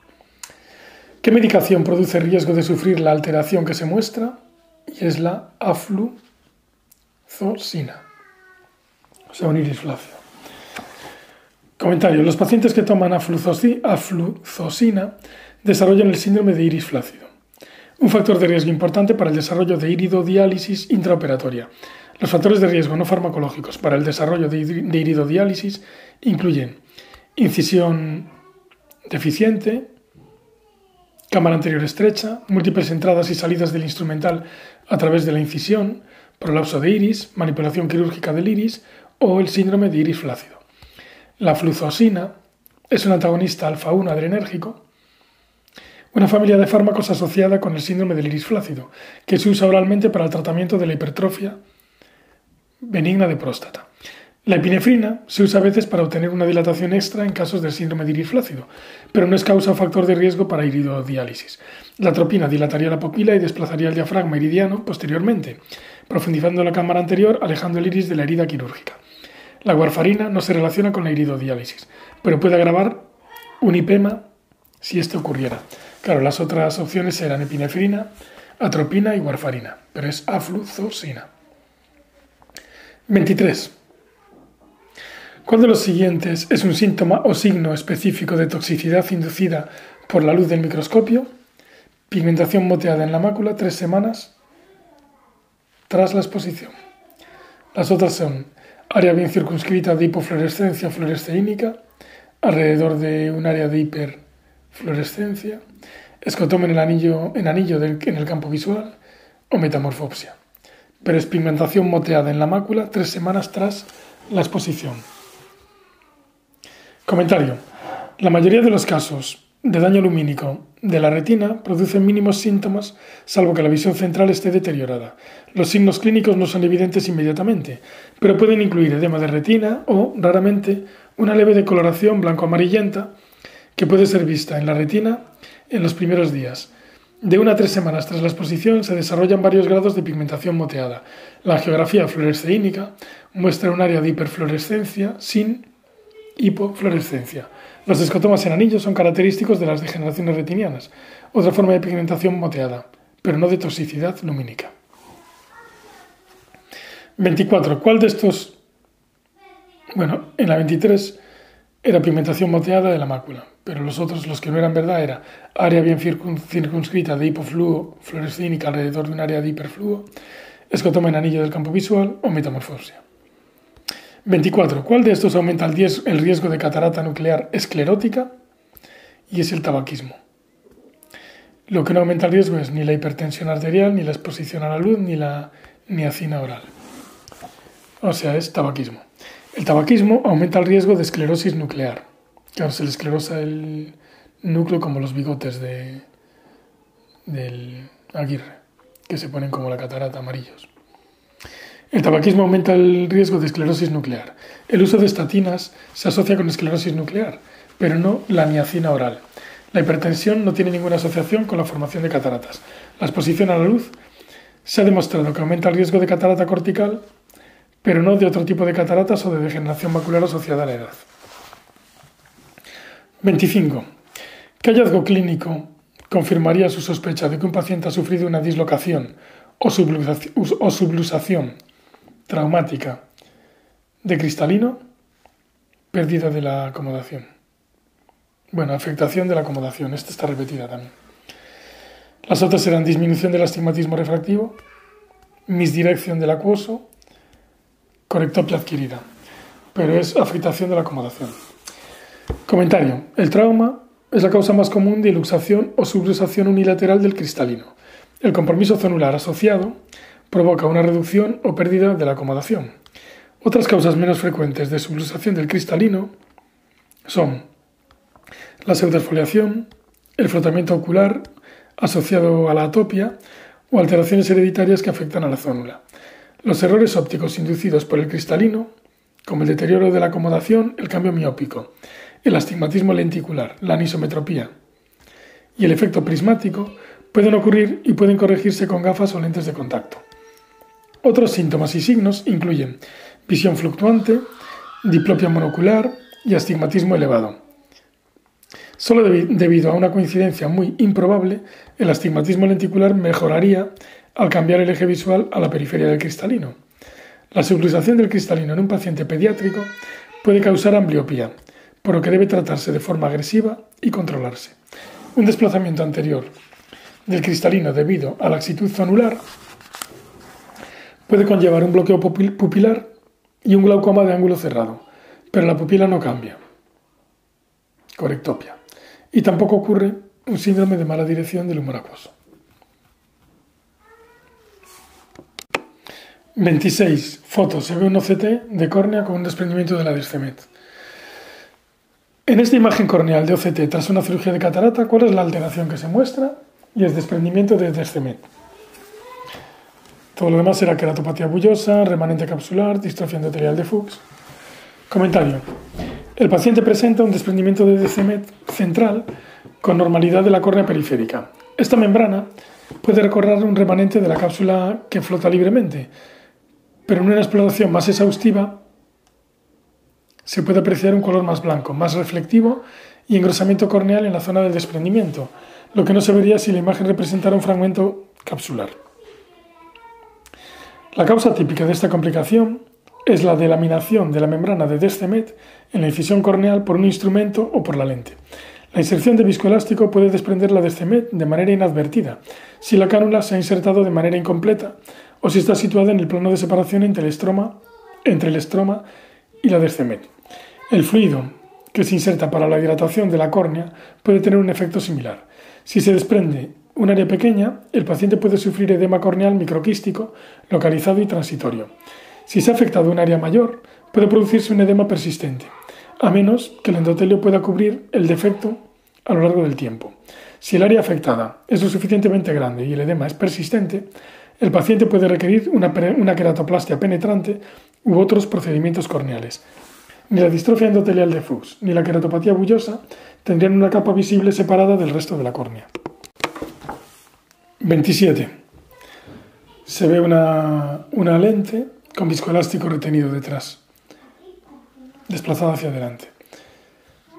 ¿Qué medicación produce riesgo de sufrir la alteración que se muestra? Y es la afluzosina, o sea, un iris flácido. Comentario. Los pacientes que toman afluzosina desarrollan el síndrome de iris flácido, un factor de riesgo importante para el desarrollo de iridodiálisis intraoperatoria los factores de riesgo no farmacológicos para el desarrollo de iridodiálisis incluyen incisión deficiente, cámara anterior estrecha, múltiples entradas y salidas del instrumental a través de la incisión, prolapso de iris, manipulación quirúrgica del iris o el síndrome de iris flácido. La fluzosina es un antagonista alfa-1 adrenérgico, una familia de fármacos asociada con el síndrome del iris flácido, que se usa oralmente para el tratamiento de la hipertrofia benigna de próstata. La epinefrina se usa a veces para obtener una dilatación extra en casos del síndrome de iris flácido, pero no es causa o factor de riesgo para iridodiálisis. La atropina dilataría la pupila y desplazaría el diafragma iridiano posteriormente, profundizando la cámara anterior, alejando el iris de la herida quirúrgica. La warfarina no se relaciona con la iridodiálisis, pero puede agravar un hipema si esto ocurriera. Claro, las otras opciones eran epinefrina, atropina y warfarina, pero es afluzosina. 23. ¿Cuál de los siguientes es un síntoma o signo específico de toxicidad inducida por la luz del microscopio? Pigmentación moteada en la mácula tres semanas tras la exposición. Las otras son área bien circunscrita de hipofluorescencia fluoresceínica, alrededor de un área de hiperfluorescencia, escotoma en el anillo, en, anillo en el campo visual o metamorfopsia pero es pigmentación moteada en la mácula tres semanas tras la exposición. Comentario. La mayoría de los casos de daño lumínico de la retina producen mínimos síntomas salvo que la visión central esté deteriorada. Los signos clínicos no son evidentes inmediatamente, pero pueden incluir edema de retina o, raramente, una leve decoloración blanco-amarillenta que puede ser vista en la retina en los primeros días de una a tres semanas tras la exposición se desarrollan varios grados de pigmentación moteada. La geografía fluoresceínica muestra un área de hiperfluorescencia sin hipofluorescencia. Los escotomas en anillos son característicos de las degeneraciones retinianas, otra forma de pigmentación moteada, pero no de toxicidad lumínica. 24. ¿Cuál de estos? Bueno, en la 23 era pigmentación moteada de la mácula, pero los otros, los que no eran verdad, era área bien circunscrita de hipofluo fluorescínica alrededor de un área de hiperfluo, escotoma en anillo del campo visual o metamorfosia. 24. ¿Cuál de estos aumenta el riesgo de catarata nuclear esclerótica? Y es el tabaquismo. Lo que no aumenta el riesgo es ni la hipertensión arterial, ni la exposición a la luz, ni la niacina oral. O sea, es tabaquismo. El tabaquismo aumenta el riesgo de esclerosis nuclear. Claro, se le esclerosa el núcleo como los bigotes de, del Aguirre, que se ponen como la catarata amarillos. El tabaquismo aumenta el riesgo de esclerosis nuclear. El uso de estatinas se asocia con esclerosis nuclear, pero no la niacina oral. La hipertensión no tiene ninguna asociación con la formación de cataratas. La exposición a la luz se ha demostrado que aumenta el riesgo de catarata cortical pero no de otro tipo de cataratas o de degeneración macular asociada a la edad. 25. ¿Qué hallazgo clínico confirmaría su sospecha de que un paciente ha sufrido una dislocación o subluxación traumática de cristalino? Pérdida de la acomodación. Bueno, afectación de la acomodación. Esta está repetida también. Las otras serán disminución del astigmatismo refractivo, misdirección del acuoso, correctopia adquirida, pero es afectación de la acomodación. Comentario. El trauma es la causa más común de luxación o subluxación unilateral del cristalino. El compromiso zonular asociado provoca una reducción o pérdida de la acomodación. Otras causas menos frecuentes de subluxación del cristalino son la pseudosfoliación, el frotamiento ocular asociado a la atopia o alteraciones hereditarias que afectan a la zónula. Los errores ópticos inducidos por el cristalino, como el deterioro de la acomodación, el cambio miópico, el astigmatismo lenticular, la anisometropía y el efecto prismático, pueden ocurrir y pueden corregirse con gafas o lentes de contacto. Otros síntomas y signos incluyen visión fluctuante, diplopia monocular y astigmatismo elevado. Solo debido a una coincidencia muy improbable, el astigmatismo lenticular mejoraría al cambiar el eje visual a la periferia del cristalino. La subluxación del cristalino en un paciente pediátrico puede causar ambliopía, por lo que debe tratarse de forma agresiva y controlarse. Un desplazamiento anterior del cristalino debido a la laxitud zonular puede conllevar un bloqueo pupilar y un glaucoma de ángulo cerrado, pero la pupila no cambia. Correctopia y tampoco ocurre un síndrome de mala dirección del humor acuoso. 26. Fotos. Se ve un OCT de córnea con un desprendimiento de la descemet. En esta imagen corneal de OCT tras una cirugía de catarata, ¿cuál es la alteración que se muestra? Y el desprendimiento de descemet. Todo lo demás será queratopatía bullosa, remanente capsular, distrofia endotelial de Fuchs. Comentario. El paciente presenta un desprendimiento de DCMET central con normalidad de la córnea periférica. Esta membrana puede recorrer un remanente de la cápsula que flota libremente, pero en una exploración más exhaustiva se puede apreciar un color más blanco, más reflectivo y engrosamiento corneal en la zona del desprendimiento, lo que no se vería si la imagen representara un fragmento capsular. La causa típica de esta complicación es la delaminación de la membrana de Descemet en la incisión corneal por un instrumento o por la lente. La inserción de viscoelástico puede desprender la Descemet de manera inadvertida, si la cánula se ha insertado de manera incompleta o si está situada en el plano de separación entre el estroma, y la Descemet. El fluido que se inserta para la hidratación de la córnea puede tener un efecto similar. Si se desprende un área pequeña, el paciente puede sufrir edema corneal microquístico localizado y transitorio. Si se ha afectado un área mayor, puede producirse un edema persistente, a menos que el endotelio pueda cubrir el defecto a lo largo del tiempo. Si el área afectada es lo suficientemente grande y el edema es persistente, el paciente puede requerir una, una queratoplastia penetrante u otros procedimientos corneales. Ni la distrofia endotelial de Fuchs ni la queratopatía bullosa tendrían una capa visible separada del resto de la córnea. 27. Se ve una, una lente con viscoelástico retenido detrás, desplazado hacia adelante.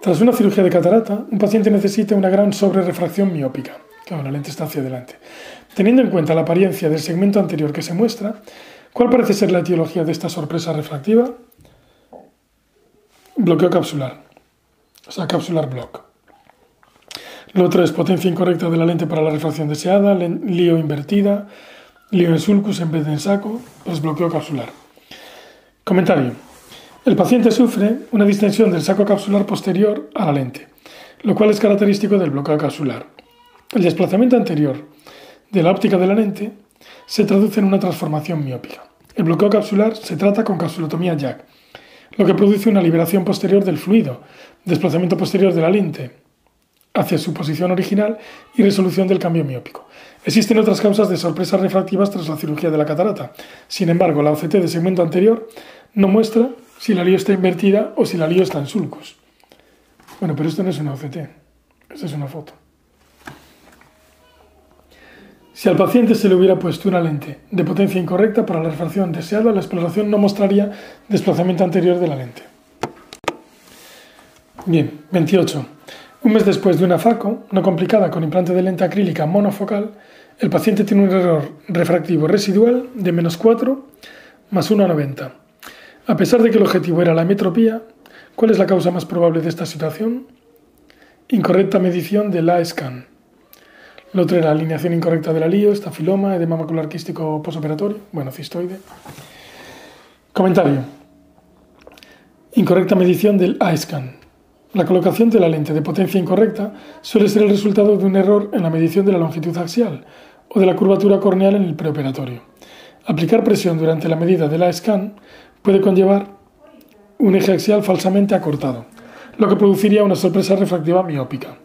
Tras una cirugía de catarata, un paciente necesita una gran sobrerefracción miópica. Claro, la lente está hacia adelante. Teniendo en cuenta la apariencia del segmento anterior que se muestra, ¿cuál parece ser la etiología de esta sorpresa refractiva? Bloqueo capsular, o sea, capsular block. Lo otro es potencia incorrecta de la lente para la refracción deseada, lío invertida, lío en sulcus en vez de en saco, pues bloqueo capsular. Comentario. El paciente sufre una distensión del saco capsular posterior a la lente, lo cual es característico del bloqueo capsular. El desplazamiento anterior de la óptica de la lente se traduce en una transformación miópica. El bloqueo capsular se trata con capsulotomía Jack, lo que produce una liberación posterior del fluido, desplazamiento posterior de la lente hacia su posición original y resolución del cambio miópico. Existen otras causas de sorpresas refractivas tras la cirugía de la catarata. Sin embargo, la OCT de segmento anterior no muestra si la lío está invertida o si la lío está en sulcos. Bueno, pero esto no es una OCT, esta es una foto. Si al paciente se le hubiera puesto una lente de potencia incorrecta para la refracción deseada, la exploración no mostraría desplazamiento anterior de la lente. Bien, 28. Un mes después de una FACO, no complicada con implante de lente acrílica monofocal, el paciente tiene un error refractivo residual de menos 4 más 1 a 90. A pesar de que el objetivo era la metropía, ¿cuál es la causa más probable de esta situación? Incorrecta medición del A-scan. Lo otro era alineación incorrecta de la lío, estafiloma, edema macular quístico posoperatorio, bueno, cistoide. Comentario. Incorrecta medición del A-scan. La colocación de la lente de potencia incorrecta suele ser el resultado de un error en la medición de la longitud axial o de la curvatura corneal en el preoperatorio. Aplicar presión durante la medida de la scan puede conllevar un eje axial falsamente acortado, lo que produciría una sorpresa refractiva miópica.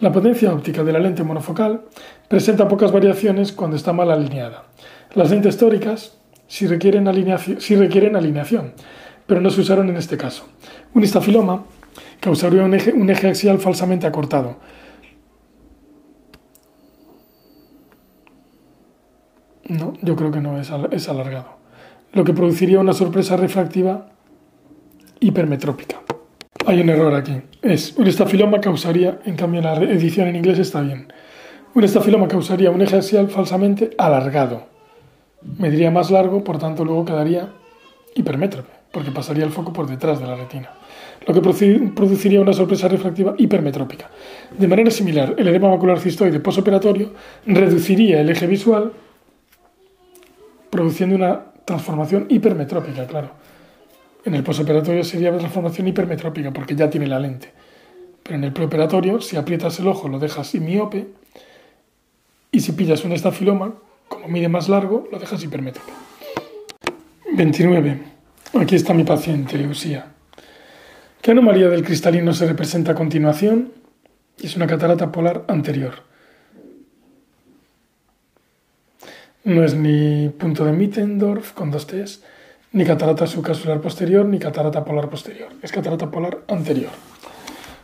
La potencia óptica de la lente monofocal presenta pocas variaciones cuando está mal alineada. Las lentes tóricas sí requieren, alineación, pero no se usaron en este caso. Un estafiloma causaría un eje, un eje axial falsamente acortado. No, yo creo que no es, es alargado. Lo que produciría una sorpresa refractiva hipermetrópica. Hay un error aquí. Es un estafiloma causaría, en cambio la edición en inglés está bien. Un estafiloma causaría un eje axial falsamente alargado. Mediría más largo, por tanto luego quedaría hipermétrope, porque pasaría el foco por detrás de la retina, lo que produciría una sorpresa refractiva hipermetrópica. De manera similar, el edema macular cistoide posoperatorio reduciría el eje visual, produciendo una transformación hipermetrópica, claro. En el posoperatorio sería una transformación hipermetrópica porque ya tiene la lente. Pero en el preoperatorio, si aprietas el ojo, lo dejas miope. Y si pillas un estafiloma, como mide más largo, lo dejas hipermétrope. 29. Aquí está mi paciente, Usía. ¿Qué anomalía del cristalino se representa a continuación? Es una catarata polar anterior. No es ni punto de Mittendorf con dos T's, ni catarata subcapsular posterior, ni catarata polar posterior. Es catarata polar anterior.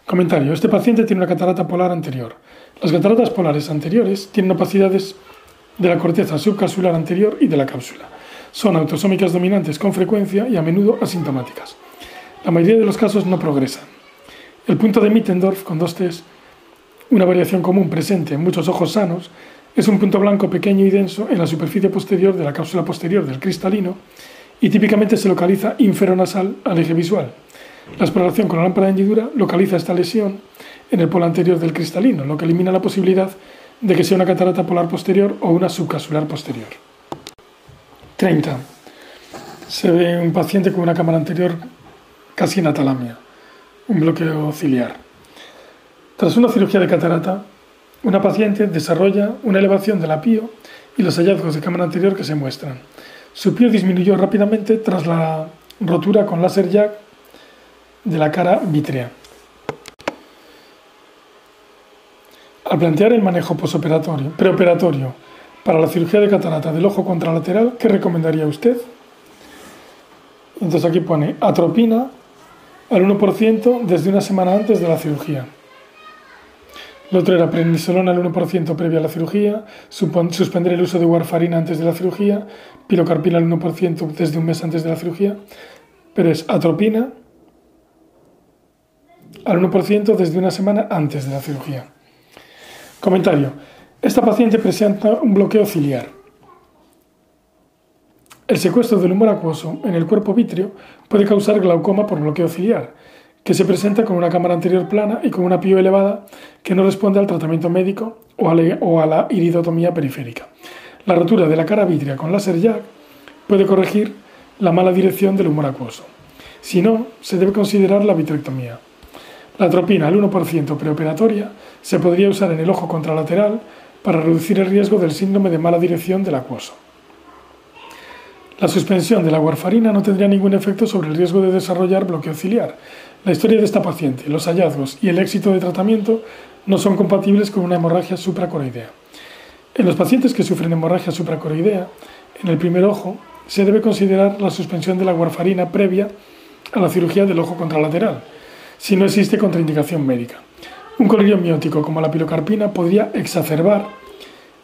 Comentario. Este paciente tiene una catarata polar anterior. Las cataratas polares anteriores tienen opacidades de la corteza subcapsular anterior y de la cápsula. Son autosómicas dominantes con frecuencia y a menudo asintomáticas. La mayoría de los casos no progresan. El punto de Mittendorf con dos T's, una variación común presente en muchos ojos sanos, es un punto blanco pequeño y denso en la superficie posterior de la cápsula posterior del cristalino y típicamente se localiza inferonasal al eje visual. La exploración con la lámpara de hendidura localiza esta lesión en el polo anterior del cristalino, lo que elimina la posibilidad de que sea una catarata polar posterior o una subcapsular posterior. 30. Se ve un paciente con una cámara anterior casi en atalamia, un bloqueo ciliar. Tras una cirugía de catarata, una paciente desarrolla una elevación de la pío y los hallazgos de cámara anterior que se muestran. Su pío disminuyó rápidamente tras la rotura con láser jack de la cara vítrea. Al plantear el manejo posoperatorio, preoperatorio para la cirugía de catarata del ojo contralateral, ¿qué recomendaría usted? Entonces aquí pone atropina al 1% desde una semana antes de la cirugía. Lo otro era prednisolona al 1% previa a la cirugía, suspender el uso de warfarina antes de la cirugía, pilocarpina al 1% desde un mes antes de la cirugía, pero es atropina al 1% desde una semana antes de la cirugía. Comentario. Esta paciente presenta un bloqueo ciliar. El secuestro del humor acuoso en el cuerpo vítreo puede causar glaucoma por bloqueo ciliar, que se presenta con una cámara anterior plana y con una pío elevada que no responde al tratamiento médico o a, la, iridotomía periférica. La rotura de la cara vítrea con láser jack puede corregir la mala dirección del humor acuoso. Si no, se debe considerar la vitrectomía. La atropina al 1% preoperatoria se podría usar en el ojo contralateral para reducir el riesgo del síndrome de mala dirección del acuoso. La suspensión de la warfarina no tendría ningún efecto sobre el riesgo de desarrollar bloqueo ciliar, la historia de esta paciente, los hallazgos y el éxito de tratamiento no son compatibles con una hemorragia supracoroidea. En los pacientes que sufren hemorragia supracoroidea, en el primer ojo, se debe considerar la suspensión de la warfarina previa a la cirugía del ojo contralateral, si no existe contraindicación médica. Un colirio miótico como la pilocarpina podría exacerbar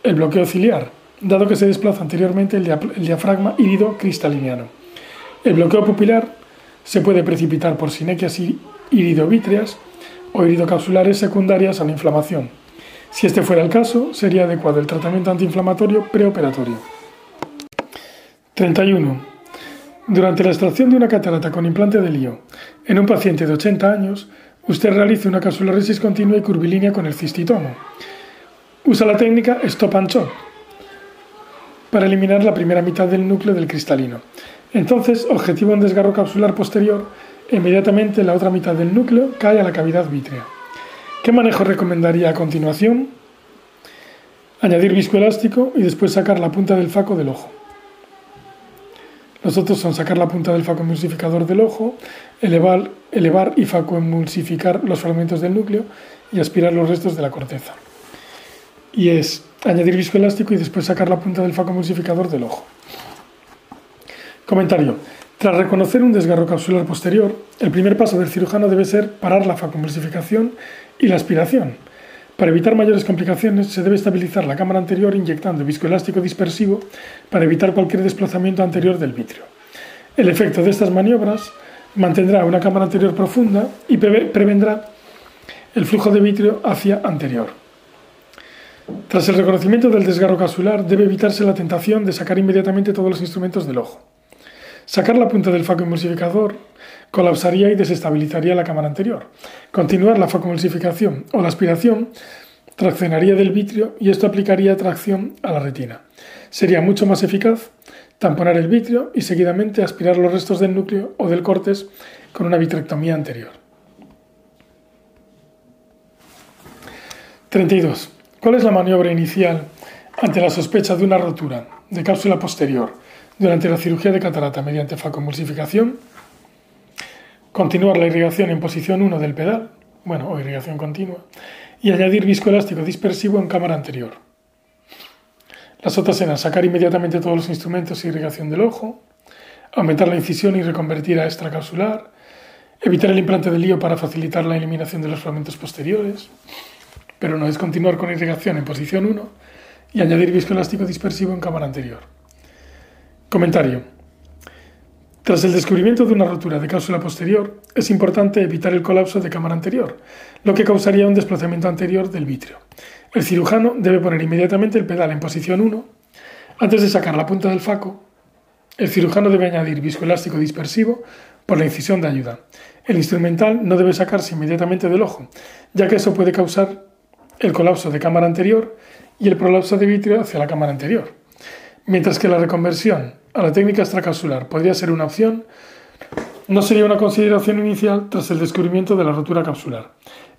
el bloqueo ciliar, dado que se desplaza anteriormente el, diafragma hírido cristaliniano. El bloqueo pupilar se puede precipitar por sinequias iridovítreas o iridocapsulares secundarias a la inflamación. Si este fuera el caso, sería adecuado el tratamiento antiinflamatorio preoperatorio. 31. Durante la extracción de una catarata con implante de lío en un paciente de 80 años, usted realiza una capsuloresis continua y curvilínea con el cistitomo. Usa la técnica Stop and para eliminar la primera mitad del núcleo del cristalino. Entonces, objetivo un desgarro capsular posterior inmediatamente la otra mitad del núcleo cae a la cavidad vítrea. ¿Qué manejo recomendaría a continuación? Añadir viscoelástico y después sacar la punta del faco del ojo. Los otros son sacar la punta del faco emulsificador del ojo, elevar, elevar y facoemulsificar los fragmentos del núcleo y aspirar los restos de la corteza. Y es añadir viscoelástico y después sacar la punta del faco emulsificador del ojo. Comentario. Tras reconocer un desgarro capsular posterior, el primer paso del cirujano debe ser parar la facoemulsificación y la aspiración. Para evitar mayores complicaciones, se debe estabilizar la cámara anterior inyectando viscoelástico dispersivo para evitar cualquier desplazamiento anterior del vitrio. El efecto de estas maniobras mantendrá una cámara anterior profunda y prevendrá el flujo de vitrio hacia anterior. Tras el reconocimiento del desgarro capsular, debe evitarse la tentación de sacar inmediatamente todos los instrumentos del ojo. Sacar la punta del faco emulsificador colapsaría y desestabilizaría la cámara anterior. Continuar la focoemulsificación o la aspiración traccionaría del vitrio y esto aplicaría tracción a la retina. Sería mucho más eficaz tamponar el vitrio y seguidamente aspirar los restos del núcleo o del cortes con una vitrectomía anterior. 32. ¿Cuál es la maniobra inicial ante la sospecha de una rotura de cápsula posterior durante la cirugía de catarata mediante facoemulsificación? continuar la irrigación en posición 1 del pedal, bueno, o irrigación continua, y añadir viscoelástico dispersivo en cámara anterior. Las otras eran sacar inmediatamente todos los instrumentos y irrigación del ojo, aumentar la incisión y reconvertir a extracapsular, evitar el implante del lío para facilitar la eliminación de los fragmentos posteriores, pero no es continuar con irrigación en posición 1 y añadir viscoelástico dispersivo en cámara anterior. Comentario. Tras el descubrimiento de una rotura de cápsula posterior, es importante evitar el colapso de cámara anterior, lo que causaría un desplazamiento anterior del vitrio. El cirujano debe poner inmediatamente el pedal en posición 1. Antes de sacar la punta del faco, el cirujano debe añadir viscoelástico dispersivo por la incisión de ayuda. El instrumental no debe sacarse inmediatamente del ojo, ya que eso puede causar el colapso de cámara anterior y el prolapso de vitrio hacia la cámara anterior. Mientras que la reconversión a la técnica extracapsular podría ser una opción, no sería una consideración inicial tras el descubrimiento de la rotura capsular.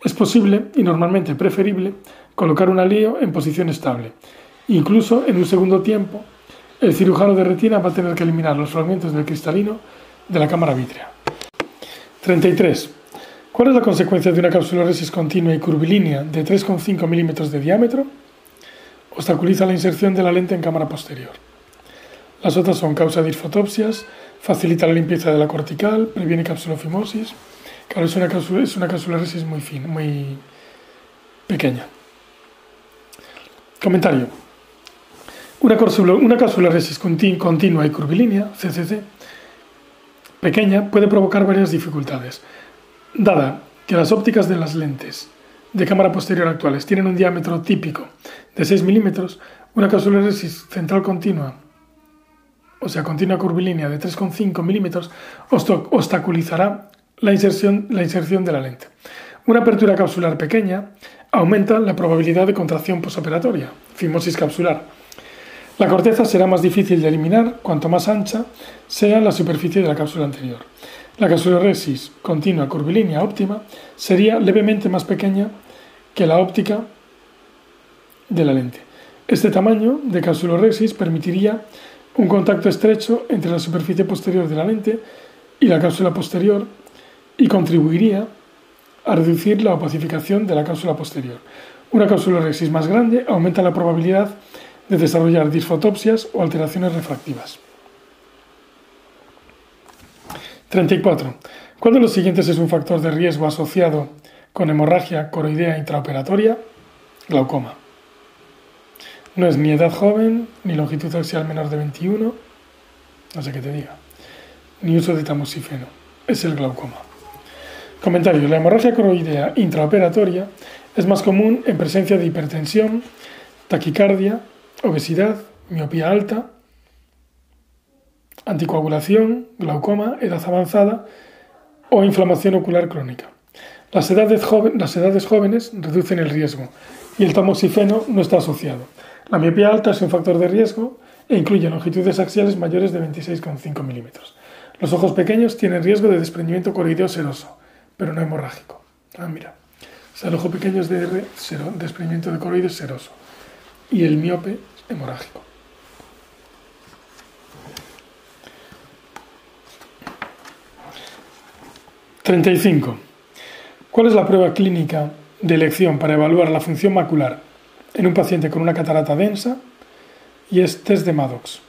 Es posible, y normalmente preferible, colocar un alío en posición estable. Incluso en un segundo tiempo, el cirujano de retina va a tener que eliminar los fragmentos del cristalino de la cámara vítrea. 33. ¿Cuál es la consecuencia de una capsuloresis continua y curvilínea de 3,5 milímetros de diámetro? Obstaculiza la inserción de la lente en cámara posterior. Las otras son causa de disfotopsias, facilita la limpieza de la cortical, previene capsulofimosis. Claro, es una, cápsula, es una muy fina, muy pequeña. Comentario. Una, una capsuloresis continua y curvilínea, CCC, pequeña, puede provocar varias dificultades. Dada que las ópticas de las lentes de cámara posterior actuales tienen un diámetro típico de 6 milímetros, una capsuloresis central continua o sea, continua curvilínea de 3,5 milímetros, obstaculizará la inserción, la inserción de la lente. Una apertura capsular pequeña aumenta la probabilidad de contracción posoperatoria, fimosis capsular. La corteza será más difícil de eliminar cuanto más ancha sea la superficie de la cápsula anterior. La capsuloresis continua curvilínea óptima sería levemente más pequeña que la óptica de la lente. Este tamaño de capsuloresis permitiría un contacto estrecho entre la superficie posterior de la lente y la cápsula posterior y contribuiría a reducir la opacificación de la cápsula posterior. Una cápsula rexis más grande aumenta la probabilidad de desarrollar disfotopsias o alteraciones refractivas. 34. ¿Cuál de los siguientes es un factor de riesgo asociado con hemorragia coroidea intraoperatoria? Glaucoma. No es ni edad joven, ni longitud axial menor de 21, no sé qué te diga, ni uso de tamoxifeno. Es el glaucoma. Comentario. La hemorragia coroidea intraoperatoria es más común en presencia de hipertensión, taquicardia, obesidad, miopía alta, anticoagulación, glaucoma, edad avanzada o inflamación ocular crónica. Las edades, jóvenes reducen el riesgo y el tamoxifeno no está asociado. La miopía alta es un factor de riesgo e incluye longitudes axiales mayores de 26,5 milímetros. Los ojos pequeños tienen riesgo de desprendimiento coroideo seroso, pero no hemorrágico. Ah, mira. O sea, el ojo pequeño es de desprendimiento de coroideo seroso y el miope hemorrágico. 35. ¿Cuál es la prueba clínica de elección para evaluar la función macular en un paciente con una catarata densa? Y es test de Maddox.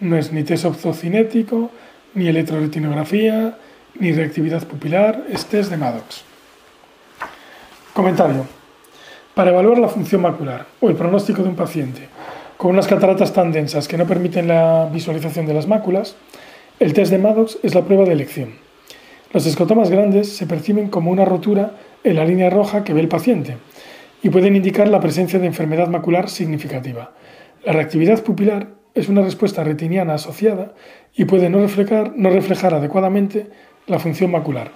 No es ni test optocinético, ni electroretinografía, ni reactividad pupilar, es test de Maddox. Comentario. Para evaluar la función macular o el pronóstico de un paciente con unas cataratas tan densas que no permiten la visualización de las máculas, el test de Maddox es la prueba de elección. Los escotomas grandes se perciben como una rotura en la línea roja que ve el paciente y pueden indicar la presencia de enfermedad macular significativa. La reactividad pupilar es una respuesta retiniana asociada y puede no reflejar, adecuadamente la función macular.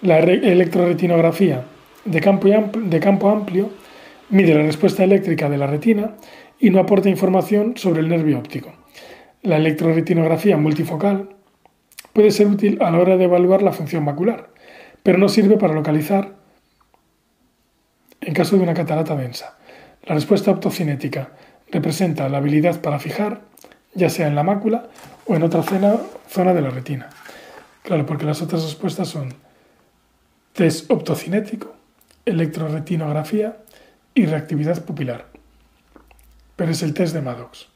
La electroretinografía de campo, de campo amplio mide la respuesta eléctrica de la retina y no aporta información sobre el nervio óptico. La electroretinografía multifocal puede ser útil a la hora de evaluar la función macular, pero no sirve para localizar en caso de una catarata densa. La respuesta optocinética representa la habilidad para fijar, ya sea en la mácula o en otra zona de la retina. Claro, porque las otras respuestas son test optocinético, electroretinografía y reactividad pupilar. Pero es el test de Maddox.